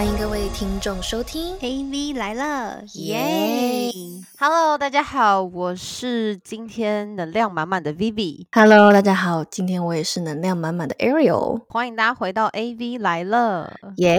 欢迎各位听众收听 AV 来了，耶！Hello，大家好，我是今天能量满满的 Vivi，！Hello，大家好，今天我也是能量满满的 Ariel，欢迎大家回到 AV 来了。耶！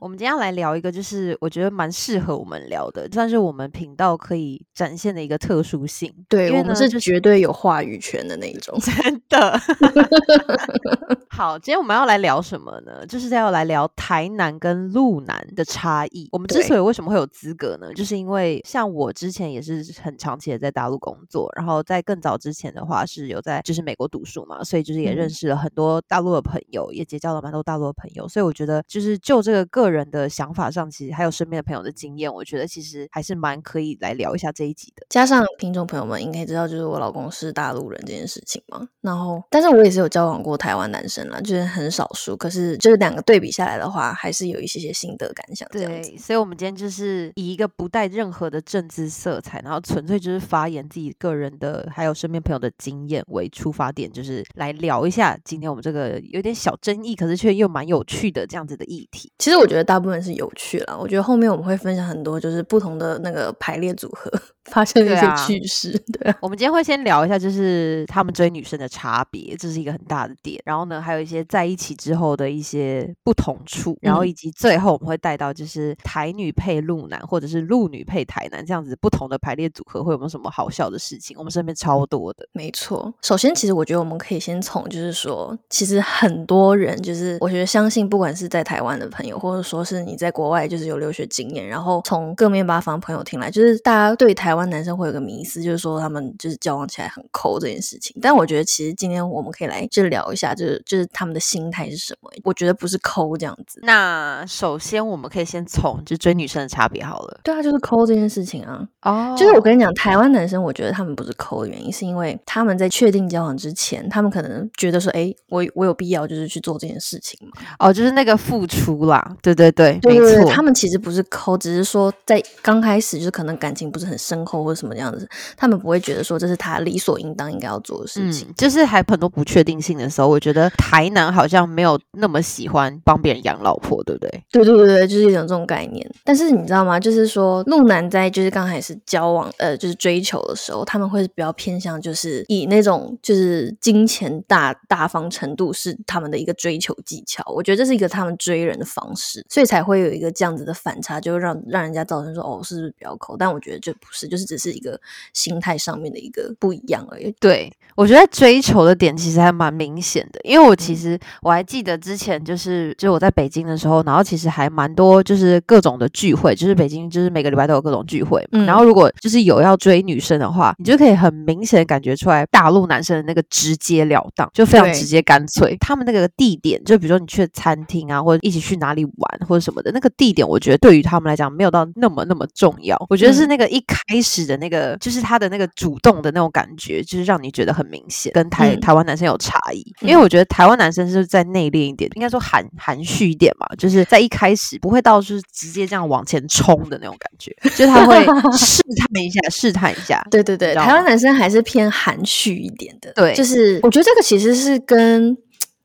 我们今天要来聊一个，就是我觉得蛮适合我们聊的，算是我们频道可以展现的一个特殊性。对我们是绝对有话语权的那一种。真的。好，今天我们要来聊什么呢？就是要来聊台南跟鹿南的差异。我们之所以为什么会有资格呢？就是因为像我之前也是很长期的在大陆工作，然后在更早之前的话是有在就是美国读书嘛，所以就是也认嗯识了很多大陆的朋友，也结交了蛮多大陆的朋友。所以我觉得就是就这个个人的想法上，其实还有身边的朋友的经验，我觉得其实还是蛮可以来聊一下这一集的。加上听众朋友们应该知道，就是我老公是大陆人这件事情嘛。然后，但是我也是有交往过台湾男生啦，就是很少数。可是，就是两个对比下来的话，还是有一些些心得感想。对，所以，我们今天就是以一个不带任何的政治色彩，然后纯粹就是发言自己个人的，还有身边朋友的经验为出发点，就是来聊一下今天我们这个有点小争议，可是却又蛮有趣的这样子的议题。其实我觉得大部分是有趣了。我觉得后面我们会分享很多，就是不同的那个排列组合发生了一些趣事。对啊，我们今天会先聊一下，就是他们追女生的差别，这是一个很大的点。然后呢，还有一些在一起之后的一些不同处，然后嗯以及最后我们会带到就是台女配陆男，或者是陆女配台男这样子不同的排列组合，会有没有什么好笑的事情？我们身边超多的。没错。首先，其实我觉得我们可以先从，就是说，其实很多人，就是我觉得相信，不管是在台湾的朋友，或者说是你在国外就是有留学经验，然后从各面八方朋友听来，就是大家对台湾男生会有个迷思，就是说他们就是交往起来很抠这件事情。但我觉得其实今天我们可以来就聊一下，就是就是他们的心态是什么。我觉得不是抠这样子。那首先我们可以先从就追女生的差别好了。对啊，就是抠这件事情啊。哦就是我跟你讲，台湾男生，我觉得他们不是抠的原因，是因为他们在确定交往之前，他们可能觉得说，哎，我我有必要就是去做这件事情嘛。哦，就是那个付出啦，对对对，对没错，他们其实不是抠，只是说在刚开始就是可能感情不是很深厚或者什么样子，他们不会觉得说这是他理所应当应该要做的事情。嗯，就是还很多不确定性的时候，我觉得台南好像没有那么喜欢帮别人养老婆，对不对？对对对对，就是一种这种概念。但是你知道吗？就是说，路南在就是刚开始交往，呃，就是追求的时候，他们会比较偏向就是以那种就是金钱大大方程度是他们的一个追求技巧。我觉得这是一个他们追人的方式，所以才会有一个这样子的反差，就让让人家造成说哦，是不是比较抠？但我觉得这不是，就是只是一个心态上面的一个不一样而已。对，我觉得追求的点其实还蛮明显的，因为我其嗯实我还记得之前就是就是我在北京的时候，然后其实还蛮多就是各种的聚会，就是北京就是每个礼拜都有各种聚会，嗯然后如果就是有要追女生的话，你就可以很明显的感觉出来大陆男生的那个直截了当，就非常直接干脆。他们那个地点，就比如说你去餐厅啊，或者一起去哪里玩或者什么的，那个地点我觉得对于他们来讲没有到那么那么重要。我觉得是嗯那个一开始的那个，就是他的那个主动的那种感觉，就是让你觉得很明显，跟台、嗯台湾男生有差异。因为嗯我觉得台湾男生是在内敛一点，应该说含含蓄一点嘛，就是在一开始不会到就是直接这样往前冲的那种感觉，就是他会试探一下，试探一下。对对对，台湾男生还是偏含蓄一点的。对就是我觉得这个其实是跟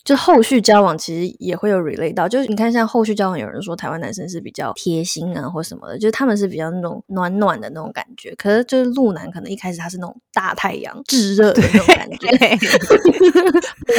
就后续交往其实也会有 relate 到，就是你看像后续交往，有人说台湾男生是比较贴心啊或什么的，就是他们是比较那种暖暖的那种感觉，可是就是路男可能一开始他是那种大太阳炙热的那种感觉。对，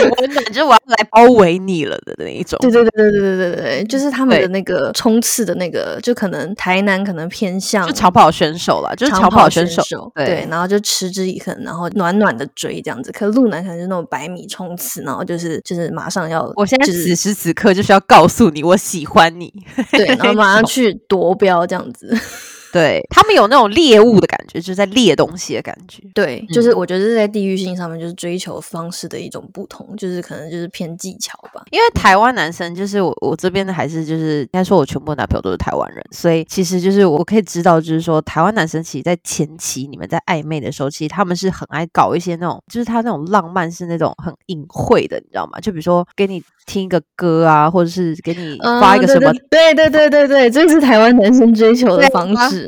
温暖就是我要来包围你了的那一种。对对对对对对对对，就是他们的那个冲刺的那个，就可能台南可能偏向就长跑选手啦，就是长长跑选选手。对，然后就持之以恒，然后暖暖的追这样子。可路男可能是那种百米冲刺，然后就是就是马上要，我现在是此时此刻就是要告诉你，我喜欢你。对，然后马上 去夺标这样子。对他们有那种猎物的感觉，就是在猎东西的感觉。对，就是我觉得是在地域性上面，就是追求方式的一种不同，就是可能就是偏技巧吧。因为台湾男生就是我我这边的还是就是应该说我全部的男朋友都是台湾人，所以其实就是我可以知道，就是说台湾男生其实在前期你们在暧昧的时候，其实他们是很爱搞一些那种，就是他那种浪漫是那种很隐晦的，你知道吗？就比如说给你听一个歌啊，或者是给你发一个什么嗯对对对对对对，这是台湾男生追求的方式。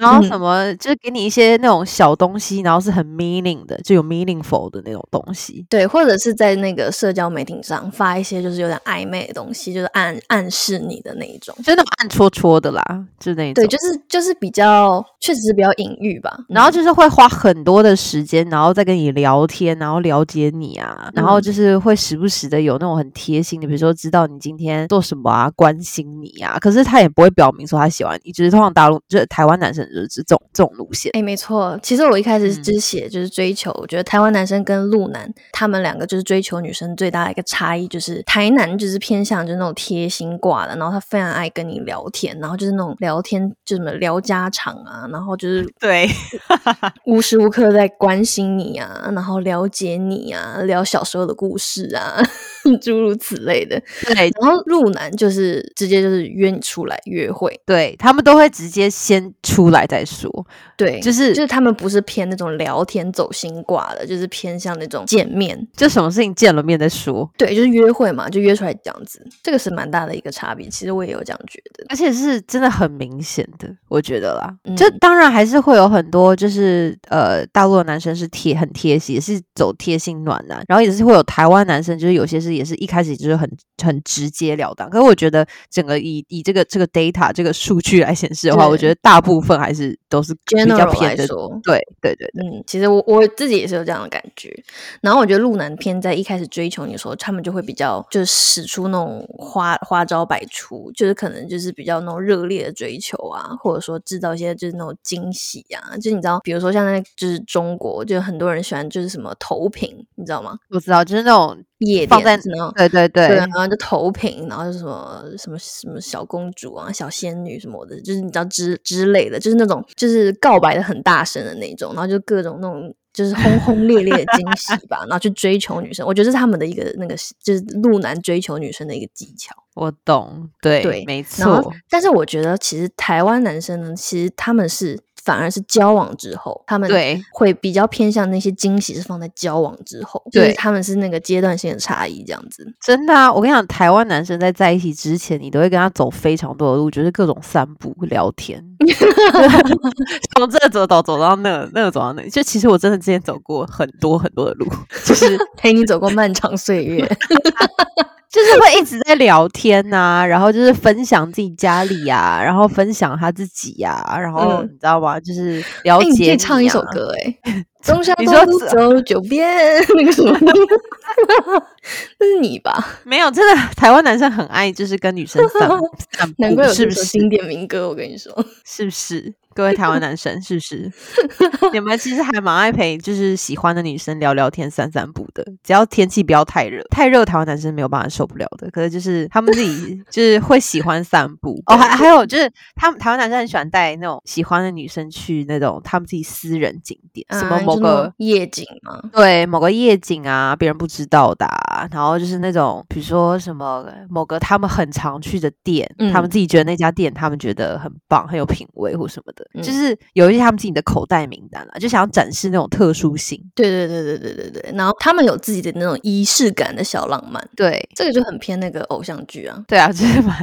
然后什么就是给你一些那种小东西，然后是很 meaning 的，就有 meaningful 的那种东西。对，或者是在那个社交媒体上发一些就是有点暧昧的东西，就是暗暗示你的那一种，就那种暗戳戳的啦，就那一种。对，就是就是比较确实是比较隐喻吧。然后就是会花很多的时间，然后再跟你聊天，然后了解你啊，然后就是会时不时的有那种很贴心的，比如说知道你今天做什么啊，关心你啊。可是他也不会表明说他喜欢你，就是通常大陆就是台湾男生就是这种这种路线。哎，没错。其实我一开始就是写就是追求，我觉得台湾男生跟路男他们两个就是追求女生最大的一个差异，就是台南就是偏向就是那种贴心挂的，然后他非常爱跟你聊天，然后就是那种聊天就什么聊家常啊，然后就是 对。无时无刻在关心你啊，然后了解你啊，聊小时候的故事啊，诸如此类的。对，然后路男就是直接就是约你出来约会，对他们都会直接先出来再说。对，就是就是他们不是偏那种聊天走心挂的，就是偏向那种见面，就什么事情见了面再说。对，就是约会嘛，就约出来这样子，这个是蛮大的一个差别。其实我也有这样觉得，而且是真的很明显的，我觉得啦。就当然还是会有很多就是。是呃，大陆的男生是贴很贴心，也是走贴心暖男，然后也是会有台湾男生，就是有些是也是一开始就是很很直截了当。可是我觉得整个以以这个这个 data 这个数据来显示的话，我觉得大部分还是都是比较偏的。对对对，嗯，其实我我自己也是有这样的感觉。然后我觉得路南偏在一开始追求你的时候，他们就会比较就是使出那种花花招百出，就是可能就是比较那种热烈的追求啊，或者说制造一些就是那种惊喜啊，就你知道。比如说，像那就是中国，就很多人喜欢，就是什么投屏，你知道吗？我知道，就是那种夜放在那种，对对对，然后就投屏，然后就什么什么什么小公主啊、小仙女什么的，就是你知道之之类的，就是那种就是告白的很大声的那种，然后就各种那种就是轰轰烈烈的惊喜吧，然后去追求女生。我觉得是他们的一个那个就是路男追求女生的一个技巧。我懂，对对，没错。但是我觉得其实台湾男生呢，其实他们是。反而是交往之后，他们对会比较偏向那些惊喜是放在交往之后，对，他们是那个阶段性的差异这样子。真的啊，我跟你讲，台湾男生在在一起之前，你都会跟他走非常多的路，就是各种散步、聊天，从这走到走到那，那个走到那。就其实我真的之前走过很多很多的路，就 是 陪你走过漫长岁月。就是会一直在聊天呐，然后就是分享自己家里呀，然后分享他自己呀，然后你知道吗？就是了解。唱一首歌哎，中山东路走九遍那个什么，那 是你吧？没有，真的台湾男生很爱，就是跟女生散散步，是不是？经典民歌，我跟你说，是不是？各位台湾男生，是不是你们其实还蛮爱陪就是喜欢的女生聊聊天、散散步的？只要天气不要太热，太热台湾男生没有办法受不了的。可是就是他们自己 就是会喜欢散步哦，还还有就是他们台湾男生很喜欢带那种喜欢的女生去那种他们自己私人景点，什么某个夜景吗？对，某个夜景啊，别人不知道的。然后就是那种比如说什么某个他们很常去的店，他们自己觉得那家店他们觉得很棒、很有品味或什么的。就是有一些他们自己的口袋名单了，就想要展示那种特殊性。对对对对对对对。然后他们有自己的那种仪式感的小浪漫。对，这个就很偏那个偶像剧啊。对啊，就是蛮。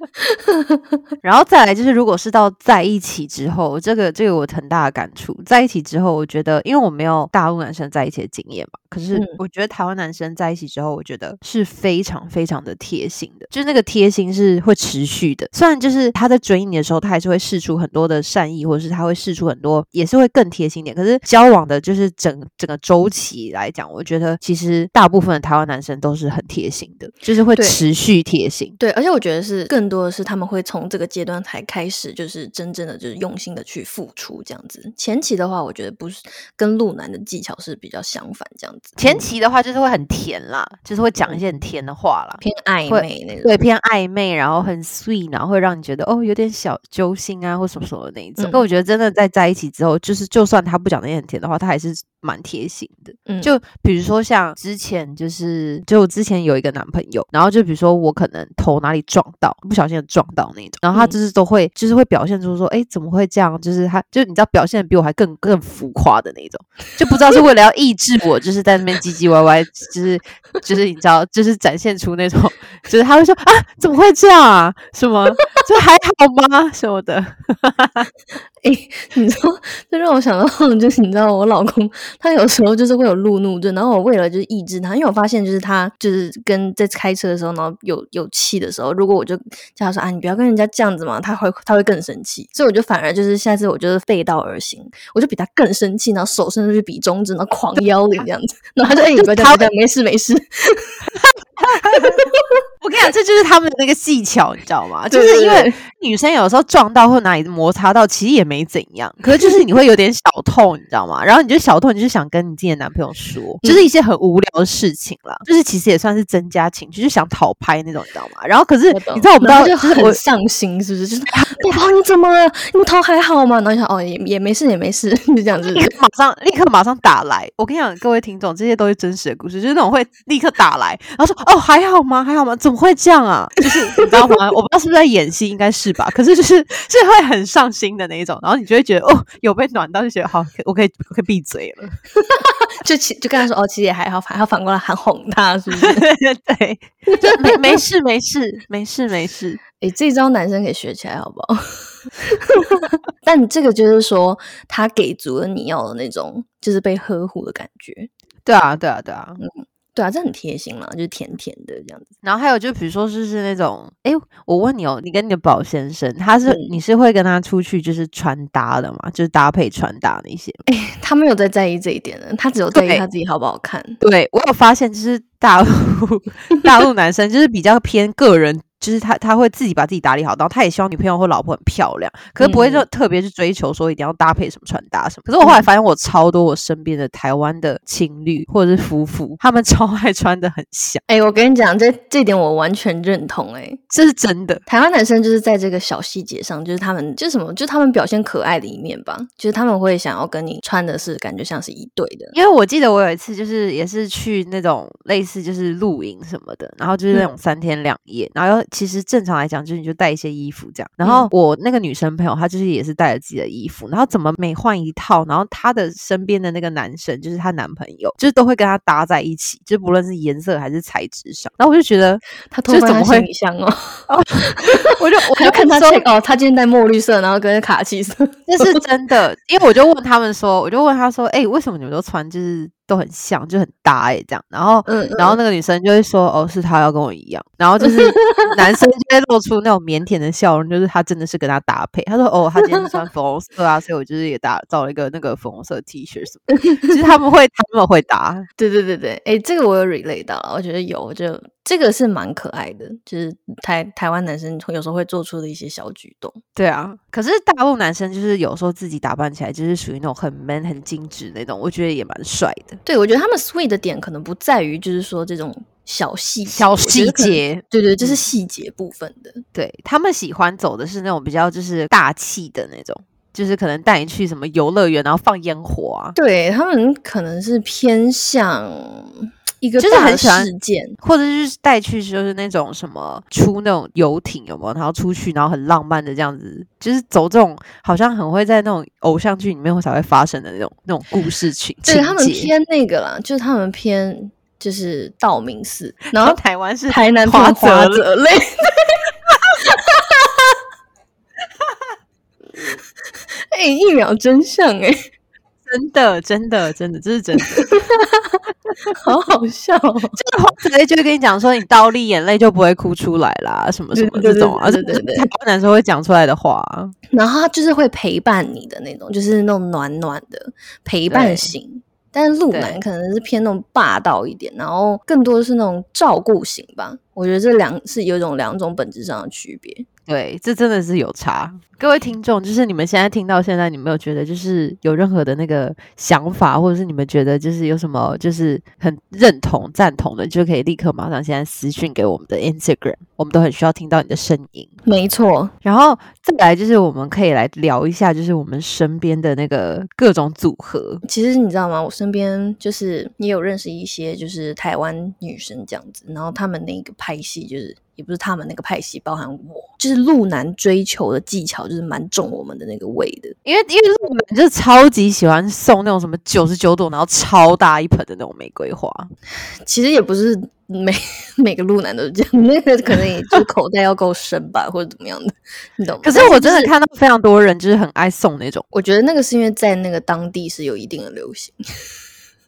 然后再来就是，如果是到在一起之后，这个这个我很大的感触。在一起之后，我觉得，因为我没有大陆男生在一起的经验嘛，可是我觉得台湾男生在一起之后，我觉得是非常非常的贴心的，就是那个贴心是会持续的。虽然就是他在追你的时候，他还是会试出。很多的善意，或者是他会试出很多，也是会更贴心点。可是交往的，就是整整个周期来讲，我觉得其实大部分的台湾男生都是很贴心的，就是会持续贴心。对，而且我觉得是更多的是他们会从这个阶段才开始，就是真正的就是用心的去付出这样子。前期的话，我觉得不是跟路男的技巧是比较相反这样子。前期的话就是会很甜啦，就是会讲一些很甜的话啦，偏暧昧那种，对，偏暧昧，然后很 sweet，然后会让你觉得哦有点小揪心啊。什么什么那一种，可我觉得真的在在一起之后，就是就算他不讲那些很甜的话，他还是蛮贴心的。嗯，就比如说像之前，就是就我之前有一个男朋友，然后就比如说我可能头哪里撞到，不小心撞到那种，然后他就是都会就是会表现出说，哎，怎么会这样？就是他就你知道表现的比我还更更浮夸的那种，就不知道是为了要抑制我，就是在那边唧唧歪歪，就是就是你知道，就是展现出那种，就是他会说啊，怎么会这样啊？什么？这还好吗？什么的？哎，你说这让我想到，就是你知道我老公他有时候就是会有路怒症，然后我为了就是抑制他，因为我发现就是他就是跟在开车的时候，然后有有气的时候，如果我就叫他说啊，你不要跟人家这样子嘛，他会他会更生气，所以我就反而就是下次我就是背道而行，我就比他更生气，然后手伸出去比中指，然后狂幺零这样子，然后他就哎，不要这样，没事没事。我跟你讲，这就是他们的那个技巧，你知道吗？就是因为女生有时候撞到或哪里摩擦到，其实也没怎样，可是就是你会有点小痛，你知道吗？然后你就小痛，你就想跟你自己的男朋友说，就是一些很无聊的事情啦，就是其实也算是增加情绪，就想讨拍那种，你知道吗？然后可是你知道我不知道，就很上心，是不是？就是宝宝你怎么了？你头还好吗？然后想哦也也没事也没事，就这样子，马上立刻马上打来。我跟你讲，各位听众，这些都是真实的故事，就是那种会立刻打来，然后说哦还好吗？还好吗？怎么会这样啊？就是你知道吗？我不知道是不是在演戏，应该是吧。可是就是是会很上心的那一种，然后你就会觉得哦，有被暖到，就觉得好，我可以我可以闭嘴了。就其就跟他说哦，其实也还好，还要反过来喊哄他，是不是？对，就 没没事没事没事没事。哎，这招男生可以学起来，好不好？但这个就是说，他给足了你要的那种，就是被呵护的感觉。对啊，对啊，对啊，嗯。对啊，这很贴心嘛，就是甜甜的这样子。然后还有就比如说，就是那种，哎，我问你哦，你跟你的宝先生，他是你是会跟他出去就是穿搭的嘛？就是搭配穿搭那些？哎，他没有在在意这一点的，他只有在意他自己好不好看。对我有发现，就是大陆 大陆男生就是比较偏个人。就是他他会自己把自己打理好，然后他也希望女朋友或老婆很漂亮，可是不会说特别去追求说一定要搭配什么穿搭什么。可是我后来发现，我超多我身边的台湾的情侣或者是夫妇，他们 超爱穿的很像。哎，我跟你讲，这这点我完全认同。哎，这是真的。台湾男生就是在这个小细节上，就是他们就是什么，就是他们表现可爱的一面吧。就是他们会想要跟你穿的是感觉像是一对的。因为我记得我有一次就是也是去那种类似就是露营什么的，然后就是那种三天两夜，然后其实正常来讲。就是你就带一些衣服这样，然后我那个女生朋友她就是也是带着自己的衣服，然后怎么每换一套，然后她的身边的那个男生就是她男朋友，就是都会跟她搭在一起，就不论是颜色还是材质上，然后我就觉得 他就怎么会像 哦，我就 我就看她说哦，她今天戴墨绿色，然后跟卡其色，这是真的，因为我就问他们说，我就问她说，哎，为什么你们都穿就是？都很像，就很搭哎，这样，然后，嗯然后那个女生就会说，哦，是他要跟我一样，然后就是 男生就会露出那种腼腆的笑容，就是他真的是跟他搭配。他说，哦，他今天穿粉红色啊，所以我就是也打造了一个那个粉红色 T 恤什么。其实他们会，他们会搭。对对对对，哎，这个我有 relate 到了，我觉得有，就这个是蛮可爱的，就是台台湾男生有时候会做出的一些小举动。对啊，可是大陆男生就是有时候自己打扮起来就是属于那种很 man、很精致那种，我觉得也蛮帅的。对，我觉得他们 sweet 的点可能不在于就是说这种小细小细节，对对，就是细节部分的。对他们喜欢走的是那种比较就是大气的那种，就是可能带你去什么游乐园，然后放烟火啊。对他们可能是偏向。一个就是很喜欢事件，或者是带去就是那种什么出那种游艇有没有？然后出去然后很浪漫的这样子，就是走这种好像很会在那种偶像剧里面会才会发生的那种那种故事情。对他们偏那个啦，就是他们偏就是道明寺，然后 台湾是台南花泽类。哎，一秒真相哎。真的，真的，真的，这是真的，好好笑。这个话直接就会跟你讲说，你倒立眼泪就不会哭出来啦，什么什么这种啊，对对对，台湾男生会讲出来的话。然后他就是会陪伴你的那种，就是那种暖暖的陪伴型。但是鹿男可能是偏那种霸道一点，然后更多的是那种照顾型吧。我觉得这两是有一种两种本质上的区别。对，这真的是有差。各位听众，就是你们现在听到现在，你没有觉得就是有任何的那个想法，或者是你们觉得就是有什么就是很认同、赞同的，就可以立刻马上现在私讯给我们的 Instagram，我们都很需要听到你的声音。没错，然后再来就是我们可以来聊一下，就是我们身边的那个各种组合。其实你知道吗？我身边就是也有认识一些就是台湾女生这样子，然后他们那个拍戏就是。也不是他们那个派系，包含我，就是路南追求的技巧，就是蛮重我们的那个味的。因为因为路南就是超级喜欢送那种什么九十九朵，然后超大一盆的那种玫瑰花。其实也不是每 每个路南都是这样，那个可能也就口袋要够深吧，或者怎么样的，你懂吗？可是我真的看到非常多人就是很爱送那种，我觉得那个是因为在那个当地是有一定的流行。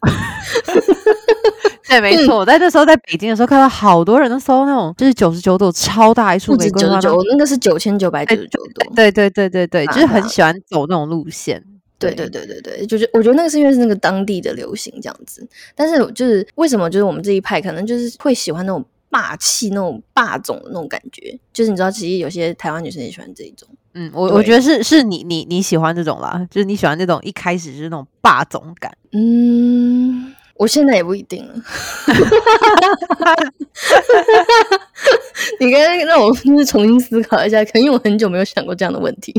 对，没错，我在那时候在北京的时候看到好多人都搜那种就是九十九朵超大一束玫瑰花，那个是九千九百九十九朵。对对对对对，就是很喜欢走那种路线。对对对对对，就是我觉得那个是因为是那个当地的流行这样子，但是就是为什么就是我们这一派可能就是会喜欢那种霸气、那种霸总的那种感觉，就是你知道，其实有些台湾女生也喜欢这一种。嗯，我我觉得是是你你你喜欢这种啦，就是你喜欢那种一开始就是那种霸总感。嗯。我现在也不一定了，你刚刚让我就是重新思考一下，可能因为我很久没有想过这样的问题。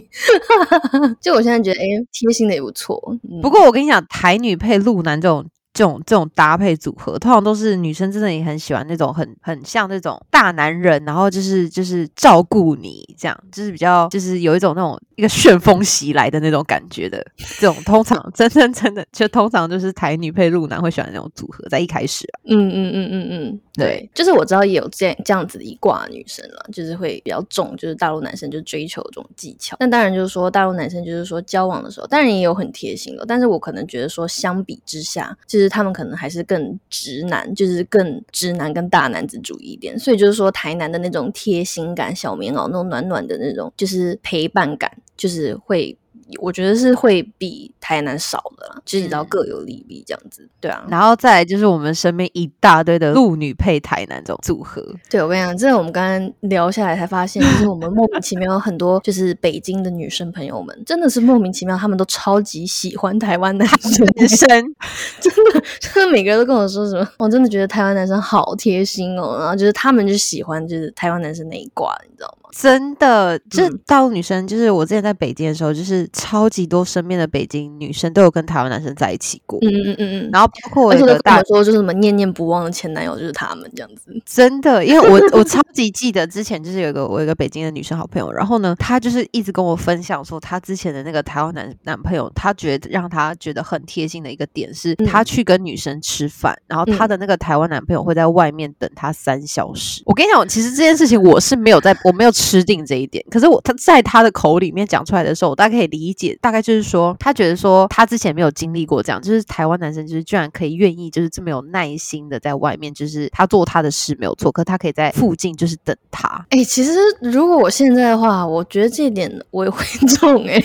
就我现在觉得，哎，贴心的也不错。不过我跟你讲，台女配路男这种。这种这种搭配组合，通常都是女生真的也很喜欢那种很很像那种大男人，然后就是就是照顾你这样，就是比较就是有一种那种一个旋风袭来的那种感觉的这种，通常真真真的就通常就是台女配陆男会喜欢那种组合，在一开始。啊嗯嗯嗯嗯嗯，对，就是我知道也有这样这样子一挂女生了，就是会比较重，就是大陆男生就追求这种技巧。那当然就是说大陆男生就是说交往的时候，当然也有很贴心的，但是我可能觉得说相比之下，就是。他们可能还是更直男，就是更直男、跟大男子主义一点，所以就是说台南的那种贴心感、小棉袄那种暖暖的那种，就是陪伴感，就是会。我觉得是会比台南少的啦，其实你知道各有利弊这样子，对啊。然后再来就是我们身边一大堆的陆女配台南这种组合，对我跟你讲，这个我们刚刚聊下来才发现，就是我们莫名其妙很多就是北京的女生朋友们，真的是莫名其妙，他们都超级喜欢台湾男生，真的，真的每个人都跟我说什么，我真的觉得台湾男生好贴心哦，然后就是他们就喜欢就是台湾男生那一挂，你知道吗？真的，就是大陆女生，就是我之前在北京的时候，就是超级多身边的北京女生都有跟台湾男生在一起过。嗯嗯嗯嗯。然后包括我一个大说，就是什么念念不忘的前男友，就是他们这样子。真的，因为我 我超级记得之前就是有一个我一个北京的女生好朋友，然后呢，她就是一直跟我分享说，她之前的那个台湾男男朋友，她觉得让她觉得很贴心的一个点是，她去跟女生吃饭，然后她的那个台湾男朋友会在外面等她三小时。我跟你讲，其实这件事情我是没有在，我没有。吃定这一点，可是我她在她的口里面讲出来的时候，我大概可以理解，大概就是说，他觉得说他之前没有经历过这样，就是台湾男生就是居然可以愿意就是这么有耐心的在外面，就是他做他的事没有错，可他可以在附近就是等他。哎，其实如果我现在的话，我觉得这一点我也会中哎，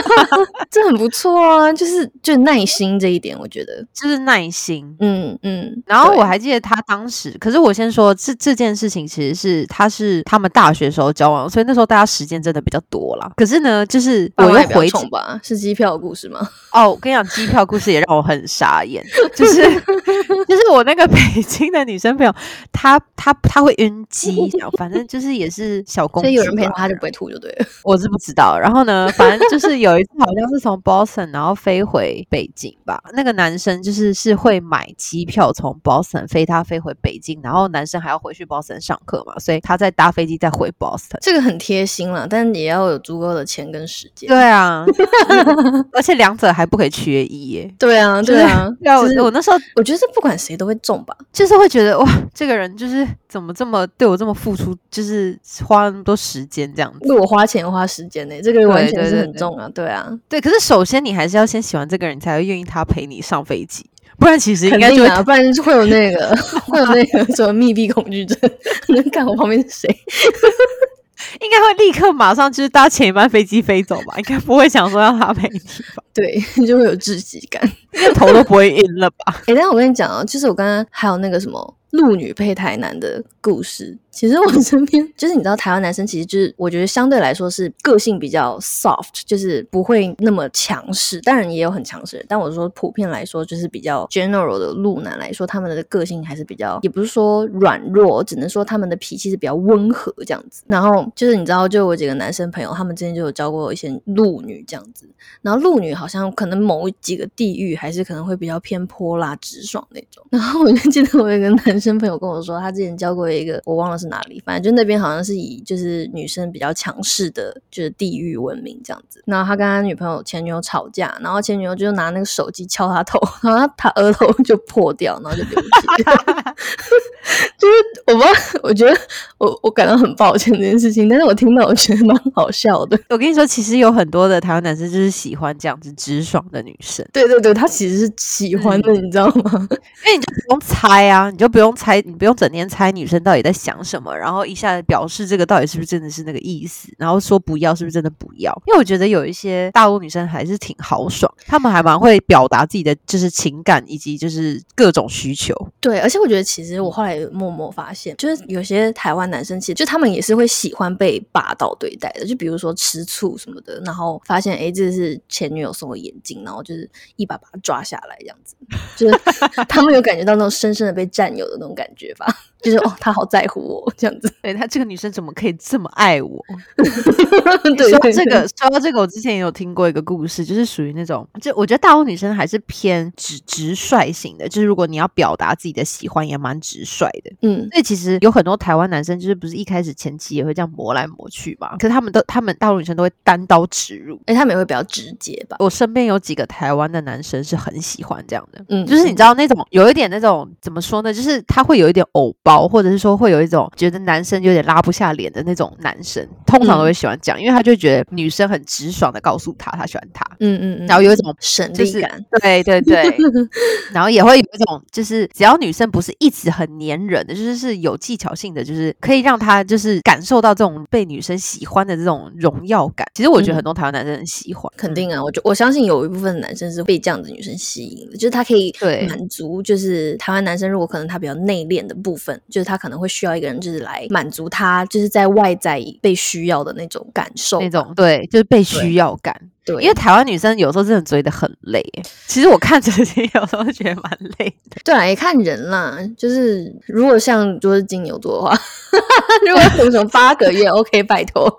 这很不错啊，就是就耐心这一点，我觉得就是耐心，嗯嗯。然后我还记得他当时，可是我先说这这件事情其实是他是他们大学。时候交往，所以那时候大家时间真的比较多啦。可是呢，就是我又回宠吧，是机票的故事吗？哦，我跟你讲，机票故事也让我很傻眼。就是就是我那个北京的女生朋友，她她她会晕机，反正就是也是小公主，所以有人陪她就不会吐，就对了。我是不知道。然后呢，反正就是有一次好像是从 Boston 然后飞回北京吧。那个男生就是是会买机票从 Boston 飞他飞回北京，然后男生还要回去 Boston 上课嘛，所以他在搭飞机再回 Boston，。这个很贴心了，但也要有足够的钱跟时间。对啊，而且两者还不可以缺一耶。对啊，对啊。我我那时候我觉得这不管谁都会中吧，就是会觉得哇，这个人就是怎么这么对我这么付出，就是花那么多时间这样子。为我花钱花时间呢，这个完全是很重啊。对啊，对。可是首先你还是要先喜欢这个人，才会愿意他陪你上飞机。不然其实应该就不然会有那个会有那个什么密闭恐惧症。能看我旁边是谁？应该会立刻马上就是搭前一班飞机飞走吧？应该不会想说让他陪你吧？对，就会有窒息感，连头都不会晕了吧？哎，但我跟你讲啊，就是我刚刚还有那个什么陆女配台男的故事。其实我身边就是你知道，台湾男生其实就是我觉得相对来说是个性比较 soft，就是不会那么强势。当然也有很强势，但我说普遍来说就是比较 general 的路男来说，他们的个性还是比较，也不是说软弱，只能说他们的脾气是比较温和这样子。然后就是你知道，就我几个男生朋友，他们之前就有交过一些路女这样子。然后路女好像可能某几个地域还是可能会比较偏泼辣直爽那种。然后我就记得我有个男男生朋友跟我说，他之前交过一个，我忘了是哪里，反正就那边好像是以就是女生比较强势的，就是地域闻名这样子。然后他跟他女朋友前女友吵架，然后前女友就拿那个手机敲他头，然后他额头就破掉，然后就流血。就是我不知道，我觉得我我感到很抱歉这件事情，但是我听到我觉得蛮好笑的。我跟你说，其实有很多的台湾男生就是喜欢这样子直爽的女生。对对对，他其实是喜欢的，你知道吗？因为你就不用猜啊，你就不用猜，你不用整天猜女生到底在想什么，然后一下子表示这个到底是不是真的是那个意思，然后说不要是不是真的不要？因为我觉得有一些大陆女生还是挺豪爽，她们还蛮会表达自己的就是情感以及就是各种需求。对，而且我觉得其实我后来默默发现，就是有些台湾男生其实就他们也是会喜欢被霸道对待的，就比如说吃醋什么的，然后发现哎这是前女友送的眼镜，然后就是一把把他抓下来这样子，就是 他们有感觉到那种深深的被占有的那种感觉吧。就是哦，他好在乎我 这样子。对他这个女生怎么可以这么爱我？对说这个说到这个，我之前也有听过一个故事，就是属于那种，就我觉得大陆女生还是偏直直率型的，就是如果你要表达自己的喜欢，也蛮直率的。嗯，所以其实有很多台湾男生，就是不是一开始前期也会这样磨来磨去嘛？可是他们都，他们大陆女生都会单刀直入，哎，他们也会比较直接吧？我身边有几个台湾的男生是很喜欢这样的，嗯，就是你知道那种有一点那种怎么说呢？就是他会有一点偶包，或者是说会有一种觉得男生有点拉不下脸的那种男生，通常都会喜欢讲，因为他就觉得女生很直爽的告诉他他喜欢他，嗯嗯嗯，然后有一种省就是力感，对对对，然后也会有一种就是只要女生不是一直很黏人的，就是是有技巧性的，就是可以让他就是感受到这种被女生喜欢的这种荣耀感。其实我觉得很多台湾男生很喜欢，肯定啊，我就我相信有一部分男生是被这样的女生吸引的，就是他可以对。满足，就是台湾男生如果可能他比较内敛的部分，就是他可能会需要一个人就是来满足他就是在外在被需要的那种感受，那种对，就是被需要感。对，因为台湾女生有时候真的追的很累，其实我看这些有时候觉得蛮累的。对啊，也看人啦，就是如果像如果是金牛座的话，如果什么什么八个月，OK，拜托，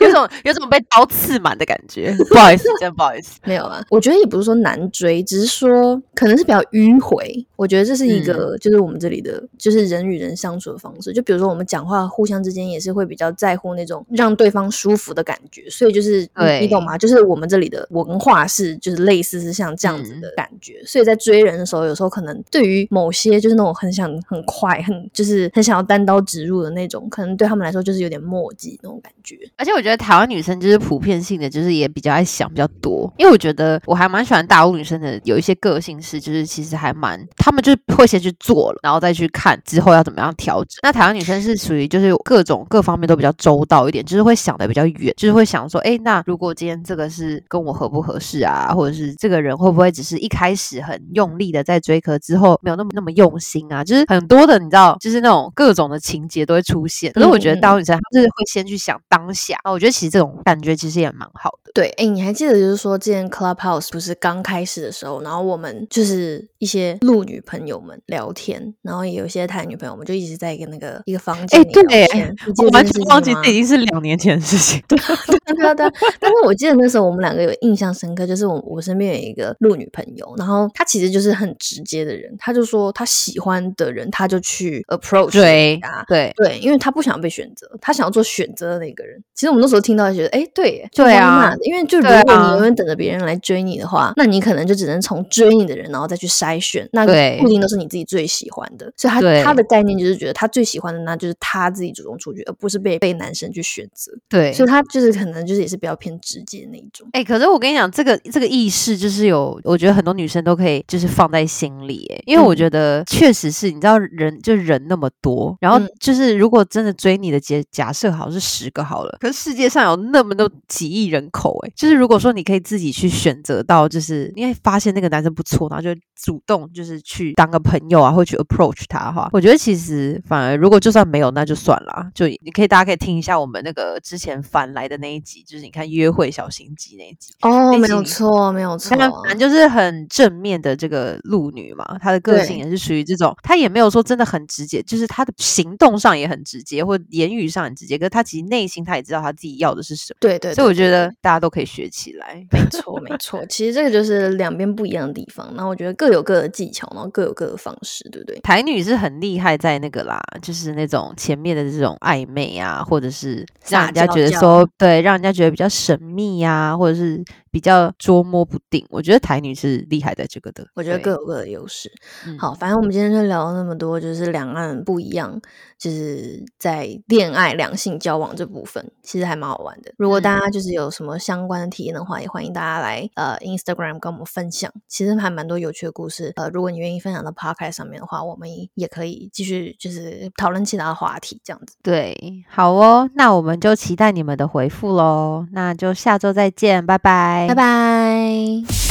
有种有种被刀刺满的感觉。不好意思，真的不好意思。没有啊，我觉得也不是说难追，只是说可能是比较迂回。我觉得这是一个，就是我们这里的，就是人与人相处的方式。就比如说我们讲话，互相之间也是会比较在乎那种让对方舒服的感觉。所以就是你懂吗？就是我们这里的文化是，就是类似是像这样子的感觉。所以在追人的时候，有时候可能对于某些就是那种很想很快、很就是很想要单刀直入的那种，可能对他们来说就是有点墨迹那种感觉。而且我觉得台湾女生就是普遍性的，就是也比较爱想比较多。因为我觉得我还蛮喜欢大陆女生的，有一些个性是，就是其实还蛮，他们就是会先去做了，然后再去看之后要怎么样调整。那台湾女生是属于就是各种各方面都比较周到一点，就是会想的比较远，就是会想说，哎，那如果今天这个是跟我合不合适啊，或者是这个人会不会只是一开始很用力的在追，可之后没有那么那么用心啊？就是很多的，你知道，就是那种各种的情节都会出现。可是我觉得大陆女生她就是会先去想当下，我觉得其实这种感觉其实也蛮好的。对，哎，你还记得就是说，之前 Clubhouse 不是刚开始的时候，然后我们就是一些陆女朋友们聊天，然后也有一些台女朋友们就一直在一个那个一个房间哎，对我完全忘记这已经是两年前的事情。对，对啊对啊，但是我记得那时候我们两个有印象深刻，就是我我身边有一个陆女朋友，然后她其实就是很直接的人，她就说她喜欢的人，她就去 approach 对他。对对，因为她不想被选择，她想要做选择的那个人。其实我们那时候听到就觉得，哎，对对啊？因为就如果你永远等着别人来追你的话，那你可能就只能从追你的人，然后再去筛选，那对不一定都是你自己最喜欢的。所以她对她的概念就是觉得她最喜欢的，那就是她自己主动出去，而不是被被男生去选择。对，所以她就是可能就是也是比较偏直接的那一种。哎、可是我跟你讲，这个这个意识就是有，我觉得很多女生都可以就是放在心里，哎，因为我嗯觉得确实是，你知道人就人那么多，然后嗯就是如果真的追你的假假设好是十个好了，可是世界上有那么多几亿人口，哎，就是如果说你可以自己去选择到，就是你会发现那个男生不错，然后就主动就是去当个朋友啊，或去 approach 他的话，我觉得其实反而如果就算没有那就算了，就你可以大家可以听一下我们那个之前翻来的那一集。集，就是你看约会小心机那一集。哦，没有错，没有错她，反正就是很正面的这个路女嘛，她的个性也是属于这种，她也没有说真的很直接，就是她的行动上也很直接，或言语上很直接，可是她其实内心她也知道她自己要的是什么，对对，所以我觉得大家都可以学起来。没错，没错。其实这个就是两边不一样的地方，然后我觉得各有各的技巧，然后各有各的方式，对不对？台女是很厉害在那个啦，就是那种前面的这种暧昧啊，或者是让人家觉得说，对，让人家觉得比较神秘呀、或者是比较捉摸不定。我觉得台女是厉害在这个的。我觉得各有各的优势。嗯好，反正我们今天就聊了那么多，就是两岸不一样，就是在恋爱、两性交往这部分，其实还蛮好玩的。如果大嗯家就是有什么相关的体验的话，也欢迎大家来呃 Instagram 跟我们分享。其实还蛮多有趣的故事。呃，如果你愿意分享到 Podcast 上面的话，我们也可以继续就是讨论其他的话题，这样子。对，好哦，那我们就期待你们的回复喽。那就下周再见，拜拜，拜拜。